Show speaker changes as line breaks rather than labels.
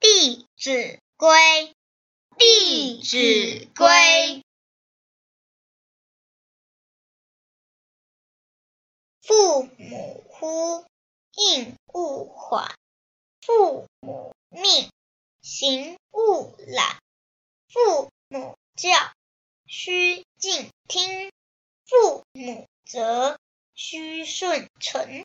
弟子规弟子规父母呼应勿缓父母命行勿懒。父母教须敬听。父母责须顺承。